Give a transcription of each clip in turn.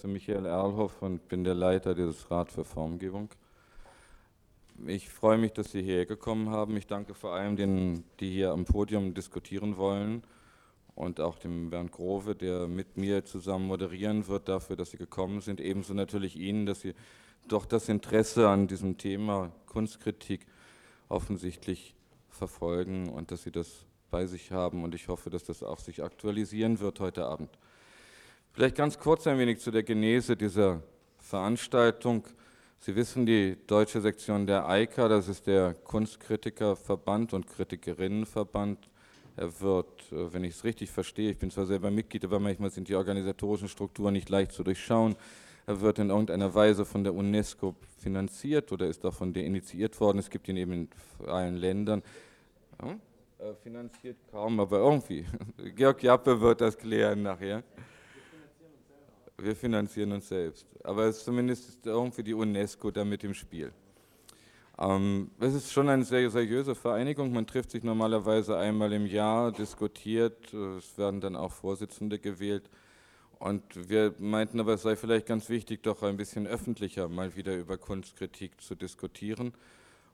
heiße Michael Erlhoff und bin der Leiter dieses Rat für Formgebung. Ich freue mich, dass Sie hierher gekommen haben. Ich danke vor allem denen, die hier am Podium diskutieren wollen und auch dem Bernd Grove, der mit mir zusammen moderieren wird, dafür, dass Sie gekommen sind. Ebenso natürlich Ihnen, dass Sie doch das Interesse an diesem Thema Kunstkritik offensichtlich verfolgen und dass Sie das bei sich haben. Und ich hoffe, dass das auch sich aktualisieren wird heute Abend. Vielleicht ganz kurz ein wenig zu der Genese dieser Veranstaltung. Sie wissen, die deutsche Sektion der EIKA, das ist der Kunstkritikerverband und Kritikerinnenverband. Er wird, äh, wenn ich es richtig verstehe, ich bin zwar selber Mitglied, aber manchmal sind die organisatorischen Strukturen nicht leicht zu durchschauen. Er wird in irgendeiner Weise von der UNESCO finanziert oder ist auch von der initiiert worden. Es gibt ihn eben in allen Ländern. Ja, äh, finanziert kaum, aber irgendwie. Georg Jappe wird das klären nachher. Wir finanzieren uns selbst. Aber es ist zumindest irgendwie die UNESCO da mit im Spiel. Ähm, es ist schon eine sehr seriöse Vereinigung. Man trifft sich normalerweise einmal im Jahr, diskutiert. Es werden dann auch Vorsitzende gewählt. Und wir meinten aber, es sei vielleicht ganz wichtig, doch ein bisschen öffentlicher mal wieder über Kunstkritik zu diskutieren.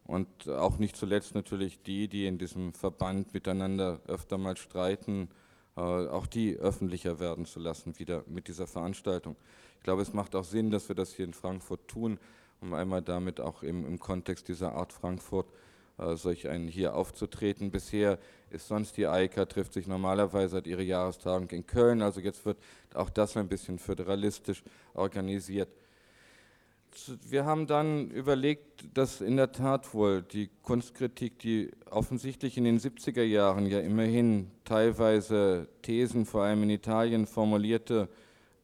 Und auch nicht zuletzt natürlich die, die in diesem Verband miteinander öfter mal streiten, auch die öffentlicher werden zu lassen, wieder mit dieser Veranstaltung. Ich glaube, es macht auch Sinn, dass wir das hier in Frankfurt tun, um einmal damit auch im, im Kontext dieser Art Frankfurt äh, solch einen hier aufzutreten. Bisher ist sonst die EIKA, trifft sich normalerweise, hat ihre Jahrestagung in Köln, also jetzt wird auch das ein bisschen föderalistisch organisiert wir haben dann überlegt, dass in der Tat wohl die Kunstkritik, die offensichtlich in den 70er Jahren ja immerhin teilweise Thesen, vor allem in Italien, formulierte,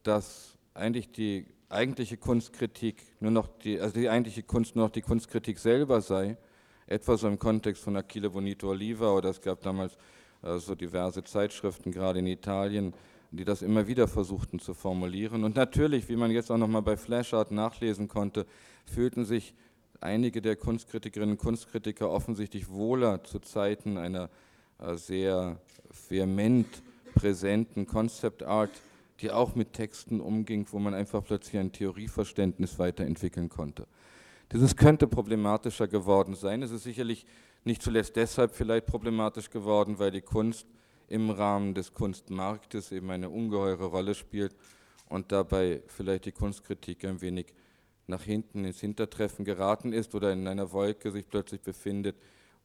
dass eigentlich die eigentliche Kunstkritik nur noch die, also die eigentliche Kunst nur noch die Kunstkritik selber sei, etwa so im Kontext von Achille Bonito Oliva oder es gab damals äh, so diverse Zeitschriften, gerade in Italien, die das immer wieder versuchten zu formulieren. Und natürlich, wie man jetzt auch nochmal bei Flashart nachlesen konnte, fühlten sich einige der Kunstkritikerinnen und Kunstkritiker offensichtlich wohler zu Zeiten einer äh, sehr vehement präsenten Concept Art, die auch mit Texten umging, wo man einfach plötzlich ein Theorieverständnis weiterentwickeln konnte. Dieses könnte problematischer geworden sein. Es ist sicherlich nicht zuletzt deshalb vielleicht problematisch geworden, weil die Kunst im Rahmen des Kunstmarktes eben eine ungeheure Rolle spielt und dabei vielleicht die Kunstkritik ein wenig nach hinten ins Hintertreffen geraten ist oder in einer Wolke sich plötzlich befindet,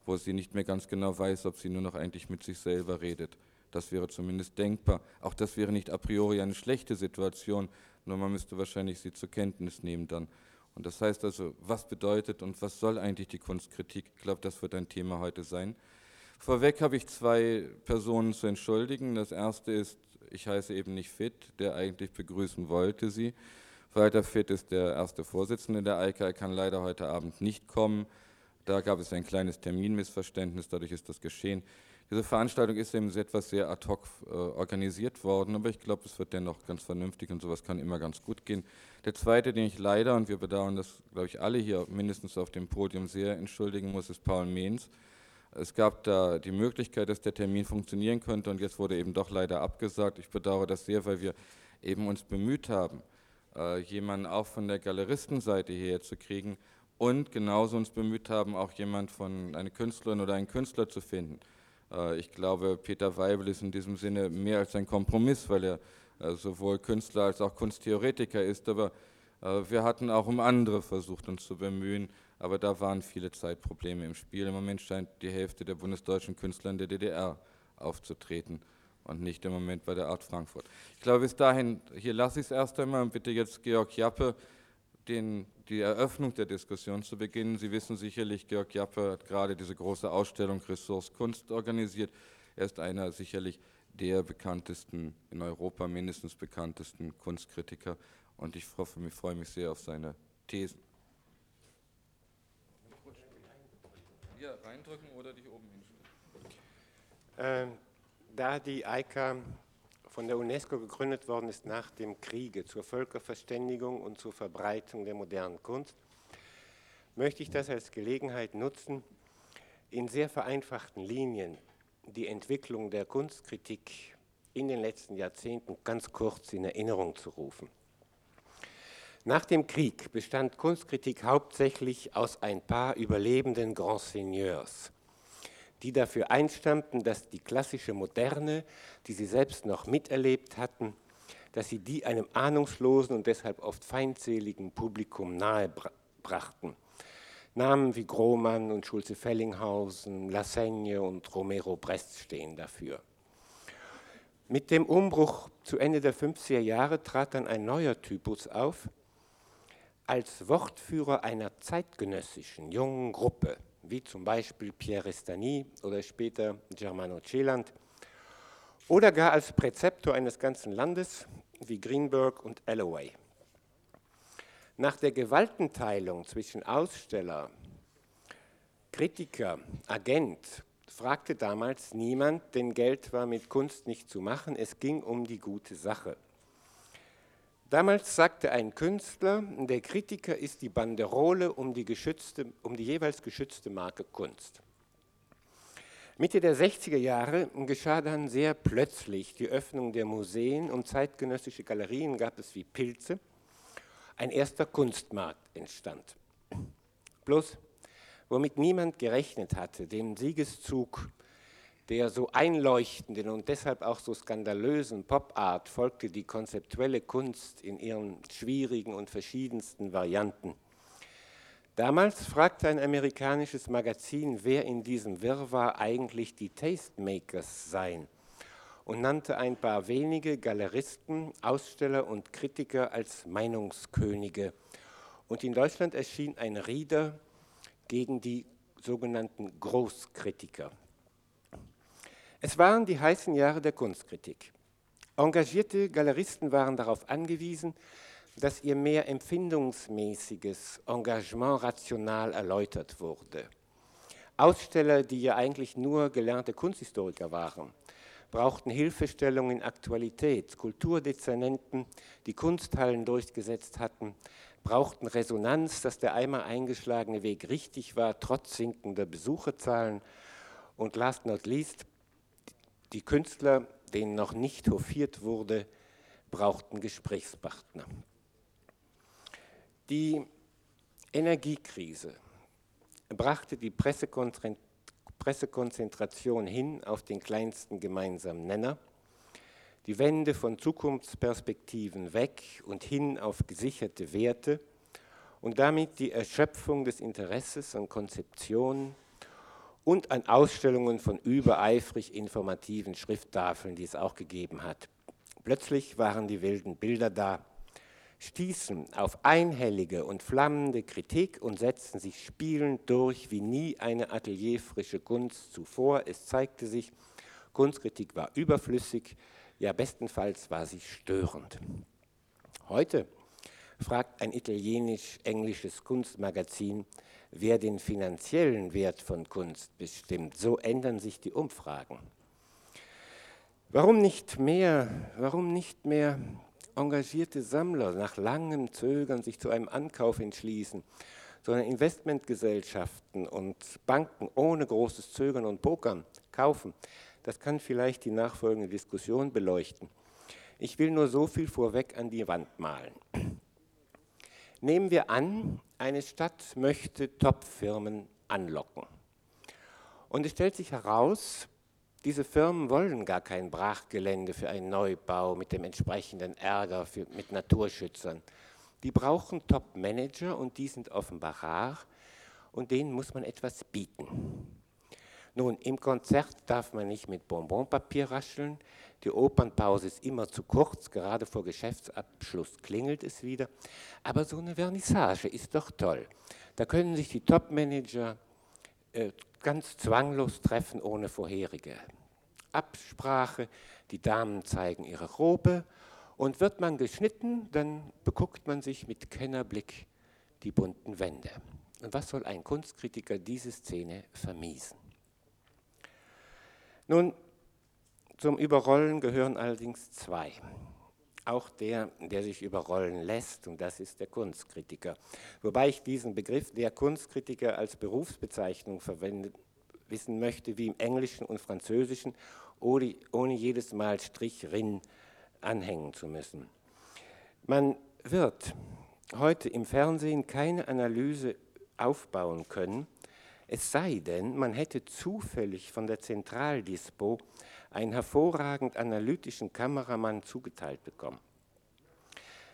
wo sie nicht mehr ganz genau weiß, ob sie nur noch eigentlich mit sich selber redet. Das wäre zumindest denkbar. Auch das wäre nicht a priori eine schlechte Situation, nur man müsste wahrscheinlich sie zur Kenntnis nehmen dann. Und das heißt also, was bedeutet und was soll eigentlich die Kunstkritik? Ich glaube, das wird ein Thema heute sein. Vorweg habe ich zwei Personen zu entschuldigen. Das erste ist, ich heiße eben nicht Fit, der eigentlich begrüßen wollte sie. Walter Fit ist der erste Vorsitzende der EIKA, er kann leider heute Abend nicht kommen. Da gab es ein kleines Terminmissverständnis, dadurch ist das geschehen. Diese Veranstaltung ist eben etwas sehr ad hoc äh, organisiert worden, aber ich glaube, es wird dennoch ganz vernünftig und sowas kann immer ganz gut gehen. Der zweite, den ich leider, und wir bedauern das, glaube ich, alle hier mindestens auf dem Podium sehr entschuldigen muss, ist Paul Mehns. Es gab da die Möglichkeit, dass der Termin funktionieren könnte und jetzt wurde eben doch leider abgesagt. Ich bedauere das sehr, weil wir eben uns bemüht haben, äh, jemanden auch von der Galeristenseite hierher zu kriegen und genauso uns bemüht haben, auch jemand von einer Künstlerin oder einen Künstler zu finden. Äh, ich glaube, Peter Weibel ist in diesem Sinne mehr als ein Kompromiss, weil er äh, sowohl Künstler als auch Kunsttheoretiker ist, aber wir hatten auch um andere versucht, uns zu bemühen aber da waren viele Zeitprobleme im Spiel. Im Moment scheint die Hälfte der bundesdeutschen Künstler in der DDR aufzutreten und nicht im Moment bei der Art Frankfurt. Ich glaube, bis dahin, hier lasse ich es erst einmal und bitte jetzt Georg Jappe, den, die Eröffnung der Diskussion zu beginnen. Sie wissen sicherlich, Georg Jappe hat gerade diese große Ausstellung Ressource Kunst organisiert. Er ist einer sicherlich der bekanntesten, in Europa mindestens bekanntesten Kunstkritiker und ich hoffe, ich freue mich sehr auf seine Thesen. Reindrücken oder dich oben hinstellen? Ähm, da die EIKA von der UNESCO gegründet worden ist nach dem Kriege zur Völkerverständigung und zur Verbreitung der modernen Kunst, möchte ich das als Gelegenheit nutzen, in sehr vereinfachten Linien die Entwicklung der Kunstkritik in den letzten Jahrzehnten ganz kurz in Erinnerung zu rufen. Nach dem Krieg bestand Kunstkritik hauptsächlich aus ein paar überlebenden Grand Seigneurs, die dafür einstammten, dass die klassische Moderne, die sie selbst noch miterlebt hatten, dass sie die einem ahnungslosen und deshalb oft feindseligen Publikum nahebrachten. Namen wie Grohmann und Schulze-Fellinghausen, Lassaigne und Romero Brest stehen dafür. Mit dem Umbruch zu Ende der 50er Jahre trat dann ein neuer Typus auf, als Wortführer einer zeitgenössischen jungen Gruppe, wie zum Beispiel Pierre Estany oder später Germano Celand, oder gar als Präzeptor eines ganzen Landes, wie Greenberg und Alloway. Nach der Gewaltenteilung zwischen Aussteller, Kritiker, Agent fragte damals niemand, denn Geld war mit Kunst nicht zu machen, es ging um die gute Sache. Damals sagte ein Künstler, der Kritiker ist die Banderole um die, um die jeweils geschützte Marke Kunst. Mitte der 60er Jahre geschah dann sehr plötzlich die Öffnung der Museen und zeitgenössische Galerien gab es wie Pilze ein erster Kunstmarkt entstand. Bloß, womit niemand gerechnet hatte, dem Siegeszug der so einleuchtenden und deshalb auch so skandalösen Pop-Art folgte die konzeptuelle Kunst in ihren schwierigen und verschiedensten Varianten. Damals fragte ein amerikanisches Magazin, wer in diesem Wirrwarr eigentlich die Tastemakers seien und nannte ein paar wenige Galeristen, Aussteller und Kritiker als Meinungskönige. Und in Deutschland erschien ein Rieder gegen die sogenannten Großkritiker. Es waren die heißen Jahre der Kunstkritik. Engagierte Galeristen waren darauf angewiesen, dass ihr mehr empfindungsmäßiges Engagement rational erläutert wurde. Aussteller, die ja eigentlich nur gelernte Kunsthistoriker waren, brauchten Hilfestellung in Aktualität. Kulturdezernenten, die Kunsthallen durchgesetzt hatten, brauchten Resonanz, dass der einmal eingeschlagene Weg richtig war, trotz sinkender Besucherzahlen. Und last not least, die Künstler, denen noch nicht hofiert wurde, brauchten Gesprächspartner. Die Energiekrise brachte die Pressekonzentration hin auf den kleinsten gemeinsamen Nenner, die Wende von Zukunftsperspektiven weg und hin auf gesicherte Werte und damit die Erschöpfung des Interesses an Konzeptionen und an Ausstellungen von übereifrig informativen Schrifttafeln, die es auch gegeben hat. Plötzlich waren die wilden Bilder da, stießen auf einhellige und flammende Kritik und setzten sich spielend durch wie nie eine atelierfrische Kunst zuvor. Es zeigte sich, Kunstkritik war überflüssig, ja bestenfalls war sie störend. Heute fragt ein italienisch-englisches Kunstmagazin, wer den finanziellen Wert von Kunst bestimmt. So ändern sich die Umfragen. Warum nicht mehr, warum nicht mehr engagierte Sammler nach langem Zögern sich zu einem Ankauf entschließen, sondern Investmentgesellschaften und Banken ohne großes Zögern und Pokern kaufen, das kann vielleicht die nachfolgende Diskussion beleuchten. Ich will nur so viel vorweg an die Wand malen. Nehmen wir an, eine Stadt möchte Top-Firmen anlocken. Und es stellt sich heraus, diese Firmen wollen gar kein Brachgelände für einen Neubau mit dem entsprechenden Ärger für, mit Naturschützern. Die brauchen Top-Manager und die sind offenbar rar und denen muss man etwas bieten. Nun, im Konzert darf man nicht mit Bonbonpapier rascheln. Die Opernpause ist immer zu kurz, gerade vor Geschäftsabschluss klingelt es wieder. Aber so eine Vernissage ist doch toll. Da können sich die Top-Manager äh, ganz zwanglos treffen ohne vorherige Absprache. Die Damen zeigen ihre Robe und wird man geschnitten, dann beguckt man sich mit Kennerblick die bunten Wände. Und was soll ein Kunstkritiker diese Szene vermiesen? Nun, zum Überrollen gehören allerdings zwei auch der, der sich überrollen lässt, und das ist der Kunstkritiker. Wobei ich diesen Begriff der Kunstkritiker als Berufsbezeichnung verwenden wissen möchte, wie im Englischen und Französischen, ohne, ohne jedes Mal Strich rin anhängen zu müssen. Man wird heute im Fernsehen keine Analyse aufbauen können, es sei denn, man hätte zufällig von der Zentraldispo einen hervorragend analytischen Kameramann zugeteilt bekommen.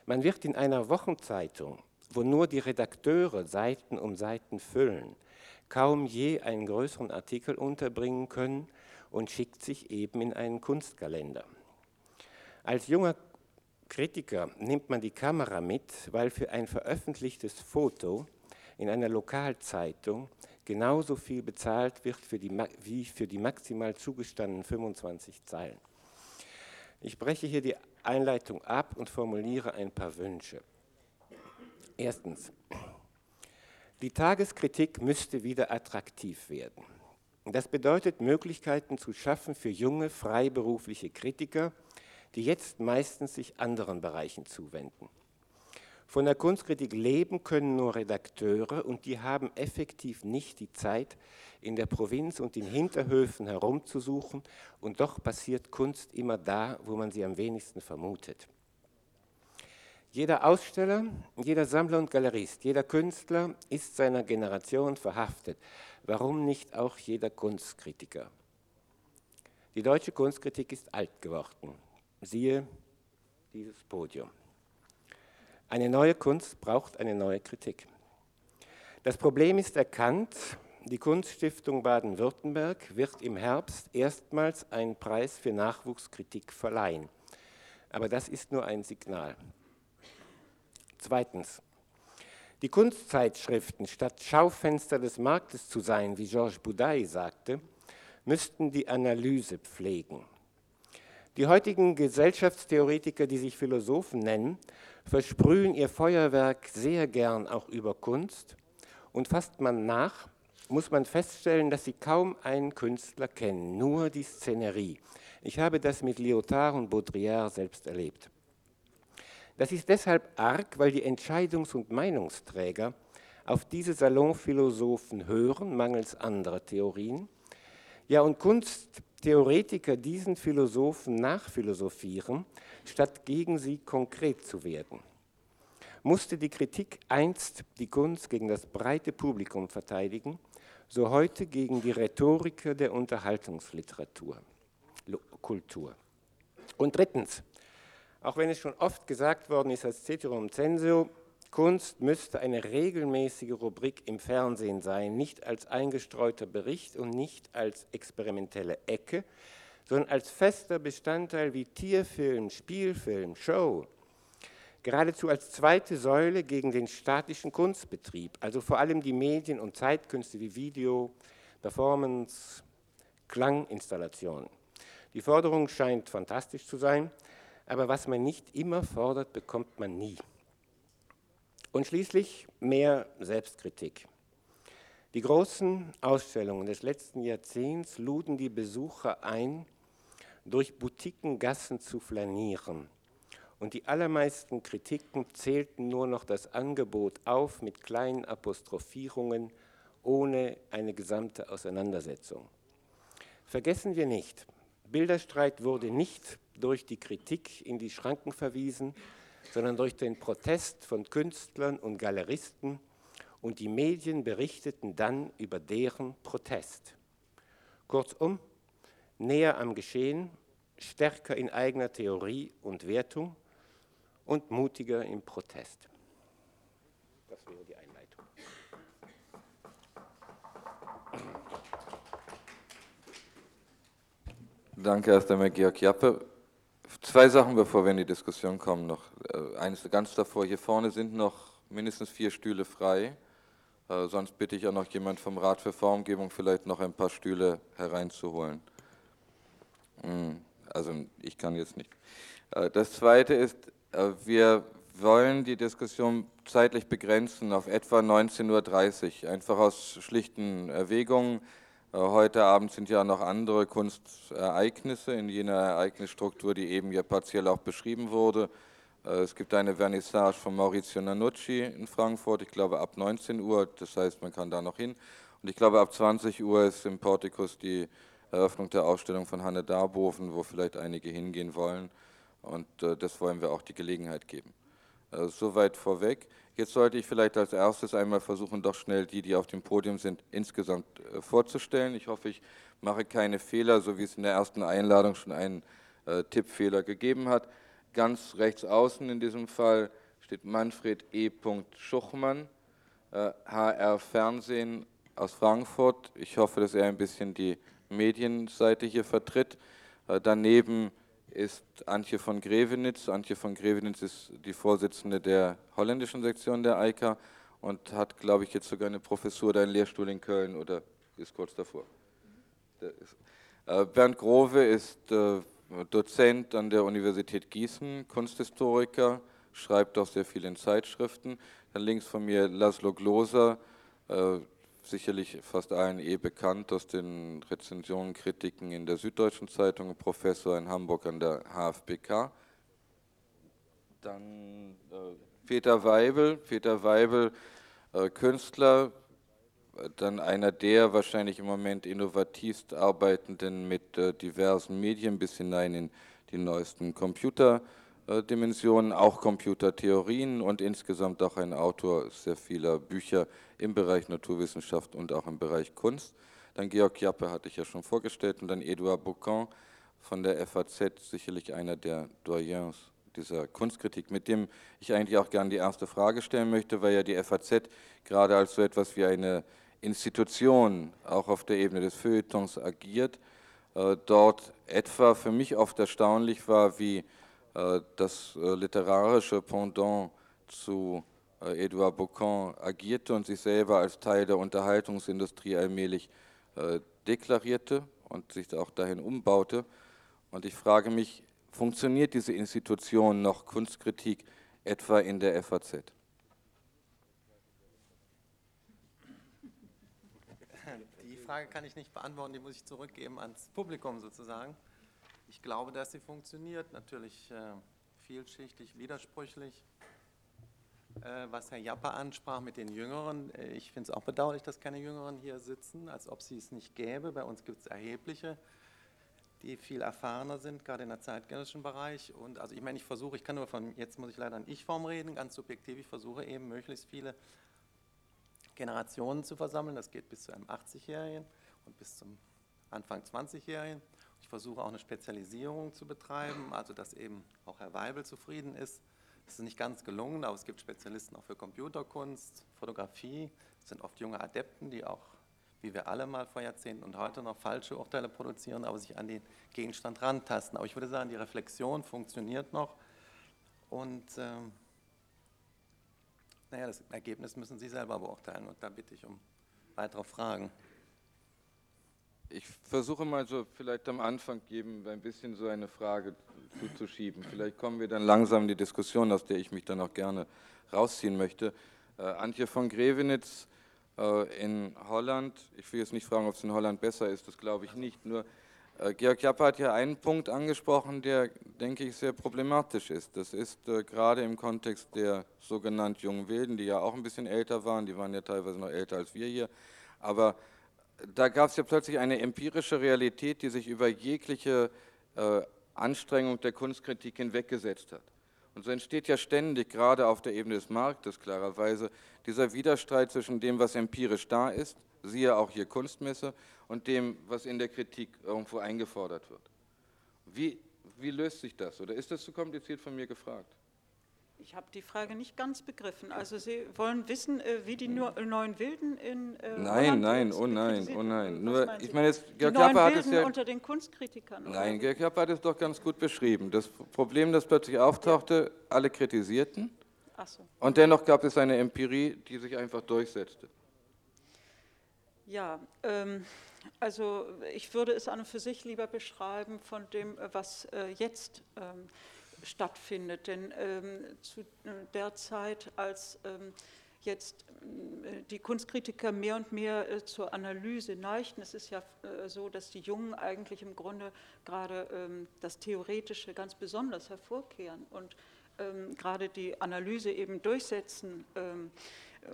Man wird in einer Wochenzeitung, wo nur die Redakteure Seiten um Seiten füllen, kaum je einen größeren Artikel unterbringen können und schickt sich eben in einen Kunstkalender. Als junger Kritiker nimmt man die Kamera mit, weil für ein veröffentlichtes Foto in einer Lokalzeitung genauso viel bezahlt wird für die, wie für die maximal zugestandenen 25 Zeilen. Ich breche hier die Einleitung ab und formuliere ein paar Wünsche. Erstens, die Tageskritik müsste wieder attraktiv werden. Das bedeutet Möglichkeiten zu schaffen für junge freiberufliche Kritiker, die jetzt meistens sich anderen Bereichen zuwenden. Von der Kunstkritik leben können nur Redakteure und die haben effektiv nicht die Zeit, in der Provinz und in Hinterhöfen herumzusuchen und doch passiert Kunst immer da, wo man sie am wenigsten vermutet. Jeder Aussteller, jeder Sammler und Galerist, jeder Künstler ist seiner Generation verhaftet. Warum nicht auch jeder Kunstkritiker? Die deutsche Kunstkritik ist alt geworden. Siehe dieses Podium. Eine neue Kunst braucht eine neue Kritik. Das Problem ist erkannt. Die Kunststiftung Baden-Württemberg wird im Herbst erstmals einen Preis für Nachwuchskritik verleihen. Aber das ist nur ein Signal. Zweitens. Die Kunstzeitschriften, statt Schaufenster des Marktes zu sein, wie Georges Boudaille sagte, müssten die Analyse pflegen. Die heutigen Gesellschaftstheoretiker, die sich Philosophen nennen, versprühen ihr Feuerwerk sehr gern auch über Kunst und fasst man nach, muss man feststellen, dass sie kaum einen Künstler kennen, nur die Szenerie. Ich habe das mit Lyotard und Baudrillard selbst erlebt. Das ist deshalb arg, weil die Entscheidungs- und Meinungsträger auf diese Salonphilosophen hören, mangels anderer Theorien. Ja, und Kunsttheoretiker diesen Philosophen nachphilosophieren statt gegen sie konkret zu werden. Musste die Kritik einst die Kunst gegen das breite Publikum verteidigen, so heute gegen die Rhetoriker der Unterhaltungsliteratur, Kultur. Und drittens, auch wenn es schon oft gesagt worden ist als Ceterum Censeo, Kunst müsste eine regelmäßige Rubrik im Fernsehen sein, nicht als eingestreuter Bericht und nicht als experimentelle Ecke, sondern als fester Bestandteil wie Tierfilm, Spielfilm, Show, geradezu als zweite Säule gegen den statischen Kunstbetrieb, also vor allem die Medien- und Zeitkünste wie Video, Performance, Klanginstallationen. Die Forderung scheint fantastisch zu sein, aber was man nicht immer fordert, bekommt man nie. Und schließlich mehr Selbstkritik. Die großen Ausstellungen des letzten Jahrzehnts luden die Besucher ein, durch Boutiquengassen zu flanieren. Und die allermeisten Kritiken zählten nur noch das Angebot auf mit kleinen Apostrophierungen ohne eine gesamte Auseinandersetzung. Vergessen wir nicht, Bilderstreit wurde nicht durch die Kritik in die Schranken verwiesen, sondern durch den Protest von Künstlern und Galeristen und die Medien berichteten dann über deren Protest. Kurzum, näher am Geschehen, stärker in eigener Theorie und Wertung und mutiger im Protest. Das wäre die Einleitung. Danke erst einmal, Georg Jappe. Zwei Sachen, bevor wir in die Diskussion kommen. Noch äh, eines ganz davor. Hier vorne sind noch mindestens vier Stühle frei. Äh, sonst bitte ich auch noch jemand vom Rat für Formgebung, vielleicht noch ein paar Stühle hereinzuholen. Hm, also ich kann jetzt nicht. Äh, das Zweite ist, wir wollen die Diskussion zeitlich begrenzen auf etwa 19.30 Uhr, einfach aus schlichten Erwägungen. Äh, heute Abend sind ja noch andere Kunstereignisse in jener Ereignisstruktur, die eben ja partiell auch beschrieben wurde. Es gibt eine Vernissage von Maurizio Nanucci in Frankfurt, ich glaube ab 19 Uhr, das heißt, man kann da noch hin. Und ich glaube, ab 20 Uhr ist im Portikus die Eröffnung der Ausstellung von Hanne Darboven, wo vielleicht einige hingehen wollen. Und äh, das wollen wir auch die Gelegenheit geben. Äh, soweit vorweg. Jetzt sollte ich vielleicht als erstes einmal versuchen, doch schnell die, die auf dem Podium sind, insgesamt äh, vorzustellen. Ich hoffe, ich mache keine Fehler, so wie es in der ersten Einladung schon einen äh, Tippfehler gegeben hat. Ganz rechts außen in diesem Fall steht Manfred E. Schuchmann, äh, HR Fernsehen aus Frankfurt. Ich hoffe, dass er ein bisschen die Medienseite hier vertritt. Äh, daneben ist Antje von Grevenitz. Antje von Grevenitz ist die Vorsitzende der holländischen Sektion der EIKA und hat, glaube ich, jetzt sogar eine Professur oder einen Lehrstuhl in Köln oder ist kurz davor. Äh, Bernd Grove ist äh, Dozent an der Universität Gießen, Kunsthistoriker, schreibt auch sehr viel in Zeitschriften. Dann links von mir Laszlo Gloser, äh, sicherlich fast allen eh bekannt aus den Rezensionen, Kritiken in der Süddeutschen Zeitung, Professor in Hamburg an der HFBK. Dann äh, Peter Weibel, Peter Weibel, äh, Künstler, dann einer der wahrscheinlich im Moment innovativst arbeitenden mit äh, diversen Medien bis hinein in die neuesten Computerdimensionen, auch Computertheorien und insgesamt auch ein Autor sehr vieler Bücher im Bereich Naturwissenschaft und auch im Bereich Kunst. Dann Georg Jappe hatte ich ja schon vorgestellt und dann Edouard Boucan von der FAZ, sicherlich einer der Doyens dieser Kunstkritik, mit dem ich eigentlich auch gerne die erste Frage stellen möchte, weil ja die FAZ gerade als so etwas wie eine Institution auch auf der Ebene des Feuilletons agiert. Äh, dort etwa für mich oft erstaunlich war, wie äh, das äh, literarische Pendant zu Edouard Boucan agierte und sich selber als Teil der Unterhaltungsindustrie allmählich deklarierte und sich auch dahin umbaute. Und ich frage mich, funktioniert diese Institution noch Kunstkritik etwa in der FAZ? Frage kann ich nicht beantworten, die muss ich zurückgeben ans Publikum sozusagen. Ich glaube, dass sie funktioniert, natürlich äh, vielschichtig, widersprüchlich. Äh, was Herr Japper ansprach mit den Jüngeren, äh, ich finde es auch bedauerlich, dass keine Jüngeren hier sitzen, als ob sie es nicht gäbe. Bei uns gibt es erhebliche, die viel erfahrener sind, gerade in der zeitgenössischen Bereich. Und also ich meine, ich versuche, ich kann nur von, jetzt muss ich leider in Ich-Form reden, ganz subjektiv, ich versuche eben möglichst viele Generationen zu versammeln. Das geht bis zu einem 80-Jährigen und bis zum Anfang 20-Jährigen. Ich versuche auch eine Spezialisierung zu betreiben, also dass eben auch Herr Weibel zufrieden ist. Das ist nicht ganz gelungen, aber es gibt Spezialisten auch für Computerkunst, Fotografie. Das sind oft junge Adepten, die auch, wie wir alle mal vor Jahrzehnten und heute noch falsche Urteile produzieren, aber sich an den Gegenstand rantasten. Aber ich würde sagen, die Reflexion funktioniert noch und ähm, naja, das Ergebnis müssen Sie selber beurteilen und da bitte ich um weitere Fragen. Ich versuche mal so vielleicht am Anfang eben ein bisschen so eine Frage zuzuschieben. Vielleicht kommen wir dann langsam in die Diskussion, aus der ich mich dann auch gerne rausziehen möchte. Äh, Antje von Grevenitz äh, in Holland, ich will jetzt nicht fragen, ob es in Holland besser ist, das glaube ich nicht, nur äh, Georg Jappe hat ja einen Punkt angesprochen, der, denke ich, sehr problematisch ist. Das ist äh, gerade im Kontext der sogenannten jungen Wilden, die ja auch ein bisschen älter waren, die waren ja teilweise noch älter als wir hier, aber da gab es ja plötzlich eine empirische Realität, die sich über jegliche äh, Anstrengung der Kunstkritik hinweggesetzt hat. Und so entsteht ja ständig, gerade auf der Ebene des Marktes klarerweise, dieser Widerstreit zwischen dem, was empirisch da ist, siehe auch hier Kunstmesse, und dem, was in der Kritik irgendwo eingefordert wird. Wie, wie löst sich das? Oder ist das zu kompliziert von mir gefragt? Ich habe die Frage nicht ganz begriffen. Also Sie wollen wissen, äh, wie die neuen Wilden in äh, Nein, nein, oh nein, oh nein. Nur, ich meine, jetzt, Georg Japper hat es ja unter den Kunstkritikern. Nein, Georg Japper hat es doch ganz gut beschrieben. Das Problem, das plötzlich auftauchte, alle kritisierten. Ach so. Und dennoch gab es eine Empirie, die sich einfach durchsetzte. Ja, ähm, also ich würde es an und für sich lieber beschreiben von dem, äh, was äh, jetzt ähm, stattfindet. Denn ähm, zu äh, der Zeit, als ähm, jetzt äh, die Kunstkritiker mehr und mehr äh, zur Analyse neigten, es ist ja äh, so, dass die Jungen eigentlich im Grunde gerade ähm, das Theoretische ganz besonders hervorkehren und ähm, gerade die Analyse eben durchsetzen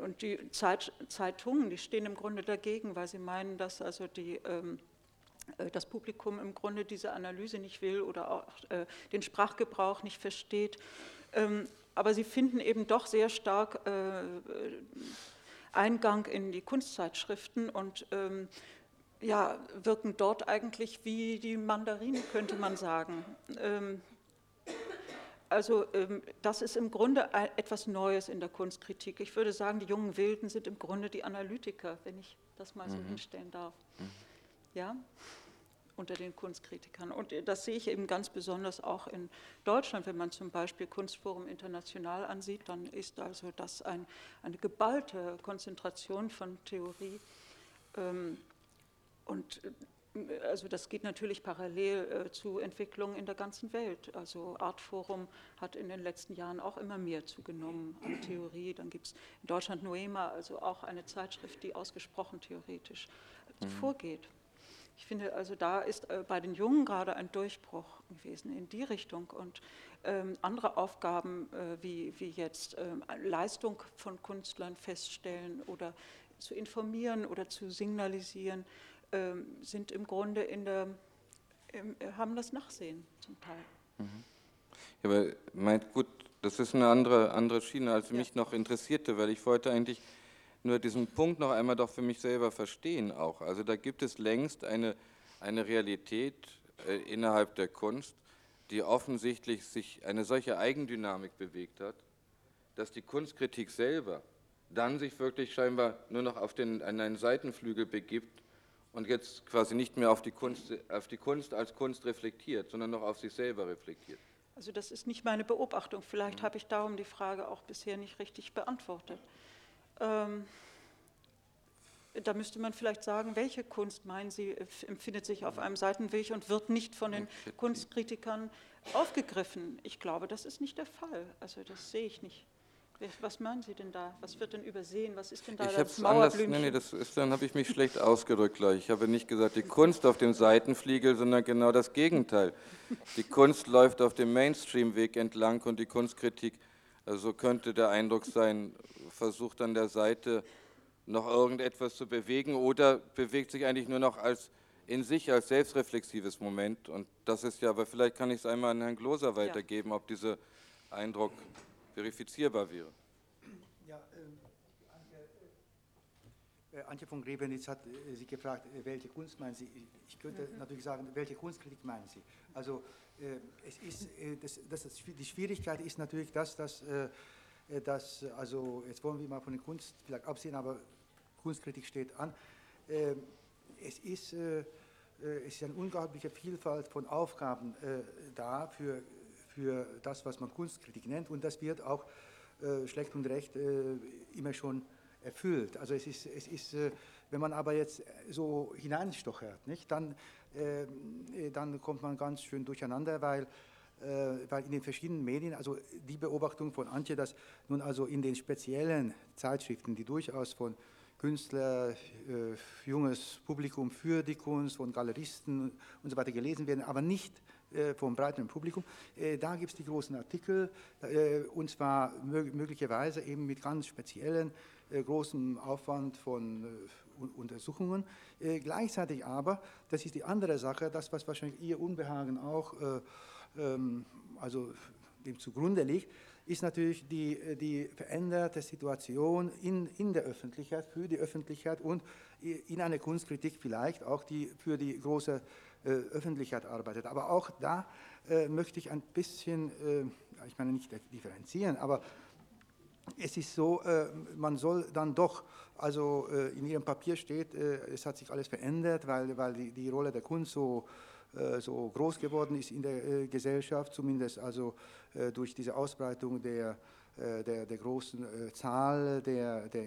und die Zeit, Zeitungen, die stehen im Grunde dagegen, weil sie meinen, dass also die, ähm, äh, das Publikum im Grunde diese Analyse nicht will oder auch äh, den Sprachgebrauch nicht versteht. Ähm, aber sie finden eben doch sehr stark äh, Eingang in die Kunstzeitschriften und ähm, ja, wirken dort eigentlich wie die Mandarine, könnte man sagen. Ähm, also das ist im Grunde etwas Neues in der Kunstkritik. Ich würde sagen, die jungen Wilden sind im Grunde die Analytiker, wenn ich das mal so mhm. hinstellen darf. Mhm. Ja, unter den Kunstkritikern. Und das sehe ich eben ganz besonders auch in Deutschland. Wenn man zum Beispiel Kunstforum International ansieht, dann ist also das ein, eine geballte Konzentration von Theorie. Ähm, und also das geht natürlich parallel äh, zu Entwicklungen in der ganzen Welt. Also Artforum hat in den letzten Jahren auch immer mehr zugenommen an Theorie. Dann gibt es in Deutschland Noema, also auch eine Zeitschrift, die ausgesprochen theoretisch mhm. vorgeht. Ich finde also, da ist äh, bei den Jungen gerade ein Durchbruch gewesen in die Richtung und ähm, andere Aufgaben äh, wie, wie jetzt ähm, Leistung von Künstlern feststellen oder zu informieren oder zu signalisieren ähm, sind im Grunde in der, im, haben das Nachsehen zum Teil. Mhm. Ja, aber meint gut, das ist eine andere, andere Schiene, als ja. mich noch interessierte, weil ich wollte eigentlich nur diesen Punkt noch einmal doch für mich selber verstehen auch. Also da gibt es längst eine, eine Realität äh, innerhalb der Kunst, die offensichtlich sich eine solche Eigendynamik bewegt hat, dass die Kunstkritik selber dann sich wirklich scheinbar nur noch auf den, an einen Seitenflügel begibt und jetzt quasi nicht mehr auf die, Kunst, auf die Kunst als Kunst reflektiert, sondern noch auf sich selber reflektiert. Also das ist nicht meine Beobachtung. Vielleicht mhm. habe ich darum die Frage auch bisher nicht richtig beantwortet. Ähm, da müsste man vielleicht sagen, welche Kunst meinen Sie, empfindet sich auf einem Seitenweg und wird nicht von den Kunstkritikern aufgegriffen? Ich glaube, das ist nicht der Fall. Also das sehe ich nicht. Was meinen Sie denn da? Was wird denn übersehen? Was ist denn da ich das Mauerblümchen? Anders, nee, nee, das ist, dann habe ich mich schlecht ausgedrückt gleich. Ich habe nicht gesagt die Kunst auf dem Seitenfliegel, sondern genau das Gegenteil. Die Kunst läuft auf dem Mainstream-Weg entlang und die Kunstkritik, also so könnte der Eindruck sein, versucht an der Seite noch irgendetwas zu bewegen oder bewegt sich eigentlich nur noch als in sich als selbstreflexives Moment. Und das ist ja, aber vielleicht kann ich es einmal an Herrn Gloser weitergeben, ja. ob dieser Eindruck verifizierbar wäre. Ja, ähm, Antje, äh, Antje von Grebenitz hat äh, Sie gefragt, äh, welche Kunst meinen Sie? Ich könnte mhm. natürlich sagen, welche Kunstkritik meinen Sie? Also äh, es ist, äh, das, das, das, die Schwierigkeit ist natürlich das, dass, äh, dass, also jetzt wollen wir mal von der Kunst vielleicht absehen, aber Kunstkritik steht an. Ähm, es ist, es ist eine unglaubliche Vielfalt von Aufgaben da für für das, was man Kunstkritik nennt. Und das wird auch äh, schlecht und recht äh, immer schon erfüllt. Also es ist, es ist äh, wenn man aber jetzt so hineinstochert, nicht, dann, äh, dann kommt man ganz schön durcheinander, weil, äh, weil in den verschiedenen Medien, also die Beobachtung von Antje, dass nun also in den speziellen Zeitschriften, die durchaus von Künstler, äh, junges Publikum für die Kunst, von Galeristen und so weiter gelesen werden, aber nicht äh, vom breiteren Publikum. Äh, da gibt es die großen Artikel, äh, und zwar möglicherweise eben mit ganz speziellen, großem Aufwand von Untersuchungen. Gleichzeitig aber, das ist die andere Sache, das, was wahrscheinlich Ihr Unbehagen auch ähm, also dem zugrunde liegt, ist natürlich die, die veränderte Situation in, in der Öffentlichkeit, für die Öffentlichkeit und in einer Kunstkritik vielleicht auch die für die große äh, Öffentlichkeit arbeitet. Aber auch da äh, möchte ich ein bisschen, äh, ich meine nicht differenzieren, aber es ist so, man soll dann doch, also in Ihrem Papier steht, es hat sich alles verändert, weil, weil die, die Rolle der Kunst so, so groß geworden ist in der Gesellschaft, zumindest also durch diese Ausbreitung der, der, der großen Zahl der, der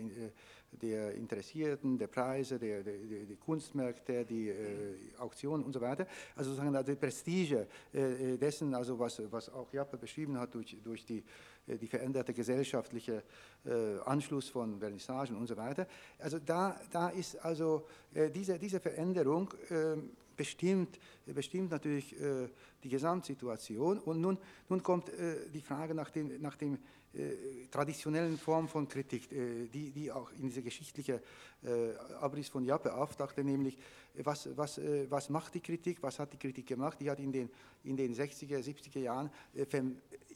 der Interessierten, der Preise, der, der, der Kunstmärkte, die äh, Auktionen und so weiter. Also sozusagen die Prestige äh, dessen, also was, was auch Jappe beschrieben hat durch, durch die, äh, die veränderte gesellschaftliche äh, Anschluss von Vernissagen und so weiter. Also da, da ist also äh, diese, diese Veränderung ähm, bestimmt, bestimmt natürlich äh, die Gesamtsituation. Und nun, nun kommt die Frage nach dem, nach dem äh, traditionellen Form von Kritik, äh, die, die auch in dieser geschichtlichen äh, Abriss von Jappe aufdachte, nämlich was, was, was macht die Kritik, was hat die Kritik gemacht? Die hat in den, in den 60er, 70er Jahren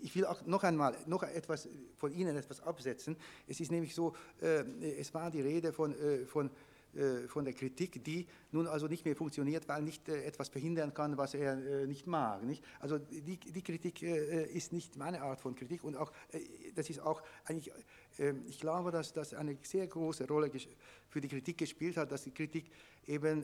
ich will auch noch einmal noch etwas von Ihnen etwas absetzen. Es ist nämlich so, äh, es war die Rede von, äh, von äh, von der Kritik, die nun also nicht mehr funktioniert, weil nicht äh, etwas verhindern kann, was er äh, nicht mag. Nicht? Also die, die Kritik ist nicht meine Art von Kritik und auch, das ist auch eigentlich, ich glaube, dass das eine sehr große Rolle für die Kritik gespielt hat, dass die Kritik eben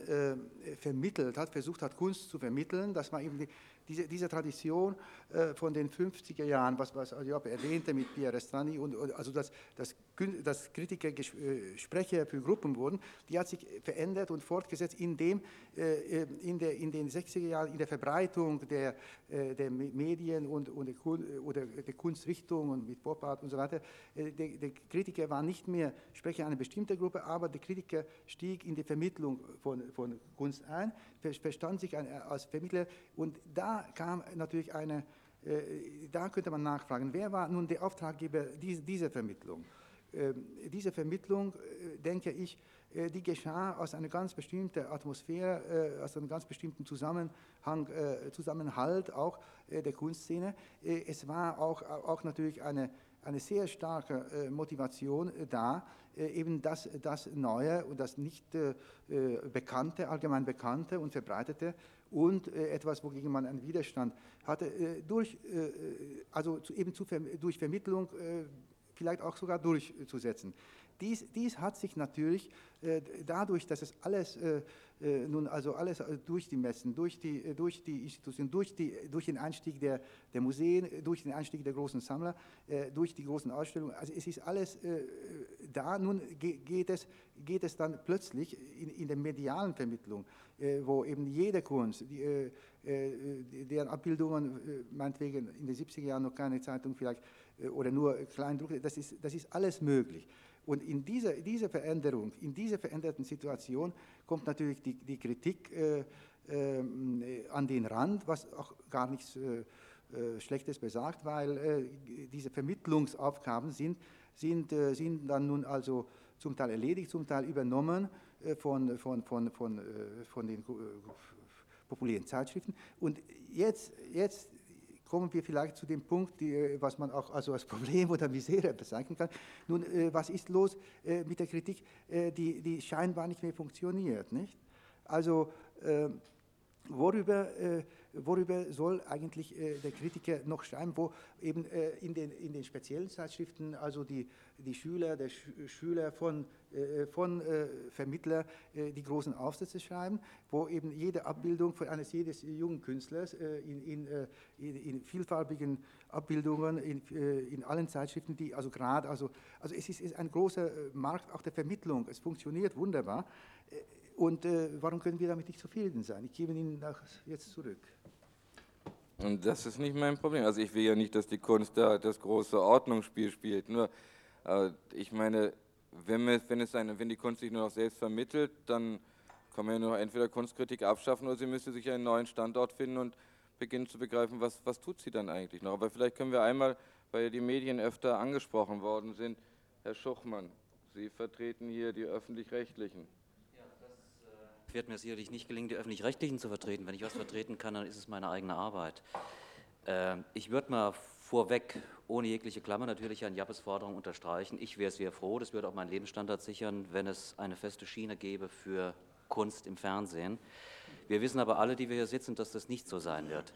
vermittelt hat, versucht hat, Kunst zu vermitteln, dass man eben die, diese, diese Tradition äh, von den 50er Jahren, was, was Job erwähnte mit Pierre Restani, und, und, also dass, dass, dass Kritiker äh, Sprecher für Gruppen wurden, die hat sich verändert und fortgesetzt, indem äh, äh in, der, in den 60er Jahren in der Verbreitung der, äh, der Medien und, und der, oder der Kunstrichtung und mit Pop Art und so weiter, äh, der, der, Kritiker war nicht mehr Sprecher einer bestimmten Gruppe, aber der Kritiker stieg in die Vermittlung von, von Kunst ein, verstand sich als Vermittler und da kam natürlich eine, äh, da könnte man nachfragen, wer war nun der Auftraggeber dieser Vermittlung? Ähm, diese Vermittlung, äh, denke ich, äh, die geschah aus einer ganz bestimmten Atmosphäre, aus einem ganz bestimmten Zusammenhang, Zusammenhalt auch der Kunstszene. Es war auch, auch natürlich eine, eine sehr starke Motivation da, eben das, das Neue und das nicht Bekannte, allgemein Bekannte und Verbreitete und äh, etwas, wogegen man einen Widerstand hatte, äh, durch, äh, also eben zu, durch Vermittlung vielleicht auch sogar durchzusetzen. Dies, dies hat sich natürlich dadurch, dass es alles nun also alles durch die Messen, durch die, durch die Institutionen, durch, die, durch den Einstieg der, der Museen, durch den Einstieg der großen Sammler, durch die großen Ausstellungen, also es ist alles da. Nun geht es, geht es dann plötzlich in, in der medialen Vermittlung äh, wo eben jede Kunst, die, äh, äh, deren Abbildungen meinetwegen in den 70er Jahren noch keine Zeitung vielleicht oder nur Kleindruck, das ist, das ist alles möglich. Und in dieser, diese Veränderung, in dieser veränderten Situation kommt natürlich die, die Kritik äh, äh, an den Rand, was auch gar nichts äh, Schlechtes besagt, weil diese Vermittlungsaufgaben sind, sind, sind dann nun also zum Teil erledigt, zum Teil übernommen äh, von, von, von, von, äh, von den äh, populären Zeitschriften. Und jetzt, jetzt kommen wir vielleicht zu dem Punkt, die, was man auch also als Problem oder Misere bezeichnen kann. Nun, was ist los mit der Kritik, die, die scheinbar nicht mehr funktioniert? Nicht? Also, worüber worüber soll eigentlich äh, der Kritiker noch schreiben, wo eben äh, in, den, in den speziellen Zeitschriften, also die, die Schüler, der Sch Schüler von, äh, von äh, Vermittler äh, die großen Aufsätze schreiben, wo eben jede Abbildung von eines jedes jungen Künstlers äh, in, in, in, in, vielfarbigen Abbildungen in, in allen Zeitschriften, die also gerade, also, also es ist, ist ein großer Markt auch der Vermittlung, es funktioniert wunderbar. Und äh, warum können wir damit nicht zufrieden sein? Ich gebe Ihnen das jetzt zurück. Und das ist nicht mein Problem. Also ich will ja nicht, dass die Kunst da das große Ordnungsspiel spielt. Nur, äh, ich meine, wenn, wir, wenn, es eine, wenn die Kunst sich nur noch selbst vermittelt, dann kann man ja nur entweder Kunstkritik abschaffen oder sie müsste sich einen neuen Standort finden und beginnen zu begreifen, was, was tut sie dann eigentlich noch. Aber vielleicht können wir einmal, weil die Medien öfter angesprochen worden sind, Herr Schuchmann, Sie vertreten hier die Öffentlich-Rechtlichen wird mir sicherlich nicht gelingen, die Öffentlich-Rechtlichen zu vertreten. Wenn ich was vertreten kann, dann ist es meine eigene Arbeit. Äh, ich würde mal vorweg, ohne jegliche Klammer, natürlich an Jappes Forderung unterstreichen. Ich wäre sehr froh, das würde auch meinen Lebensstandard sichern, wenn es eine feste Schiene gäbe für Kunst im Fernsehen. Wir wissen aber alle, die wir hier sitzen, dass das nicht so sein wird.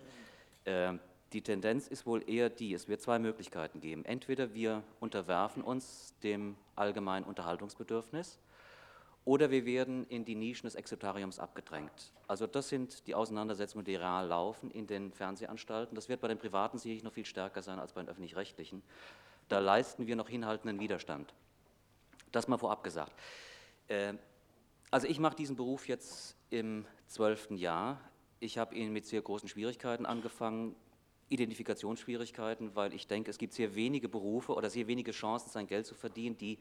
Äh, die Tendenz ist wohl eher die, es wird zwei Möglichkeiten geben. Entweder wir unterwerfen uns dem allgemeinen Unterhaltungsbedürfnis, oder wir werden in die Nischen des Exotariums abgedrängt. Also das sind die Auseinandersetzungen, die real laufen in den Fernsehanstalten. Das wird bei den Privaten sicherlich noch viel stärker sein als bei den Öffentlich-Rechtlichen. Da leisten wir noch hinhaltenden Widerstand. Das mal vorab gesagt. Äh, also ich mache diesen Beruf jetzt im zwölften Jahr. Ich habe ihn mit sehr großen Schwierigkeiten angefangen, Identifikationsschwierigkeiten, weil ich denke, es gibt sehr wenige Berufe oder sehr wenige Chancen, sein Geld zu verdienen, die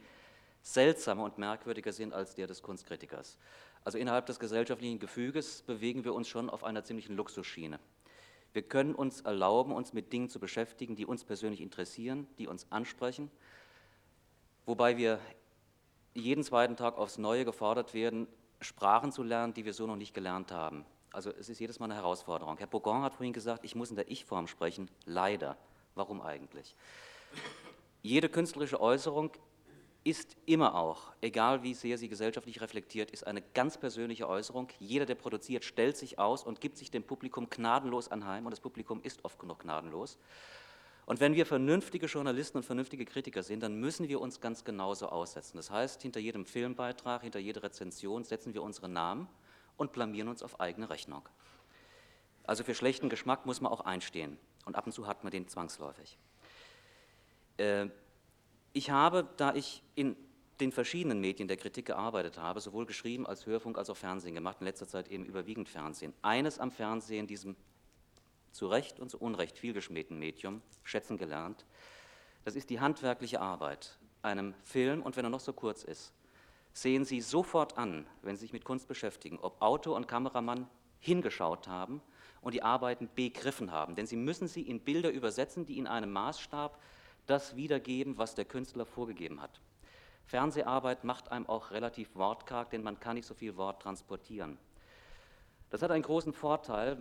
seltsamer und merkwürdiger sind als der des Kunstkritikers. Also innerhalb des gesellschaftlichen Gefüges bewegen wir uns schon auf einer ziemlichen Luxusschiene. Wir können uns erlauben, uns mit Dingen zu beschäftigen, die uns persönlich interessieren, die uns ansprechen, wobei wir jeden zweiten Tag aufs Neue gefordert werden, Sprachen zu lernen, die wir so noch nicht gelernt haben. Also es ist jedes Mal eine Herausforderung. Herr Bourgon hat vorhin gesagt, ich muss in der Ich-Form sprechen, leider Warum eigentlich? Jede künstlerische Äußerung ist immer auch, egal wie sehr sie gesellschaftlich reflektiert, ist eine ganz persönliche Äußerung. Jeder, der produziert, stellt sich aus und gibt sich dem Publikum gnadenlos anheim und das Publikum ist oft genug gnadenlos. Und wenn wir vernünftige Journalisten und vernünftige Kritiker sind, dann müssen wir uns ganz genauso aussetzen. Das heißt, hinter jedem Filmbeitrag, hinter jeder Rezension setzen wir unsere Namen und blamieren uns auf eigene Rechnung. Also für schlechten Geschmack muss man auch einstehen und ab und zu hat man den zwangsläufig. Äh, ich habe, da ich in den verschiedenen Medien der Kritik gearbeitet habe, sowohl geschrieben als Hörfunk als auch Fernsehen gemacht, in letzter Zeit eben überwiegend Fernsehen, eines am Fernsehen, diesem zu Recht und zu Unrecht vielgeschmähten Medium, schätzen gelernt, das ist die handwerkliche Arbeit. Einem Film, und wenn er noch so kurz ist, sehen Sie sofort an, wenn Sie sich mit Kunst beschäftigen, ob Autor und Kameramann hingeschaut haben und die Arbeiten begriffen haben. Denn Sie müssen sie in Bilder übersetzen, die in einem Maßstab das wiedergeben, was der Künstler vorgegeben hat. Fernseharbeit macht einem auch relativ wortkarg, denn man kann nicht so viel Wort transportieren. Das hat einen großen Vorteil.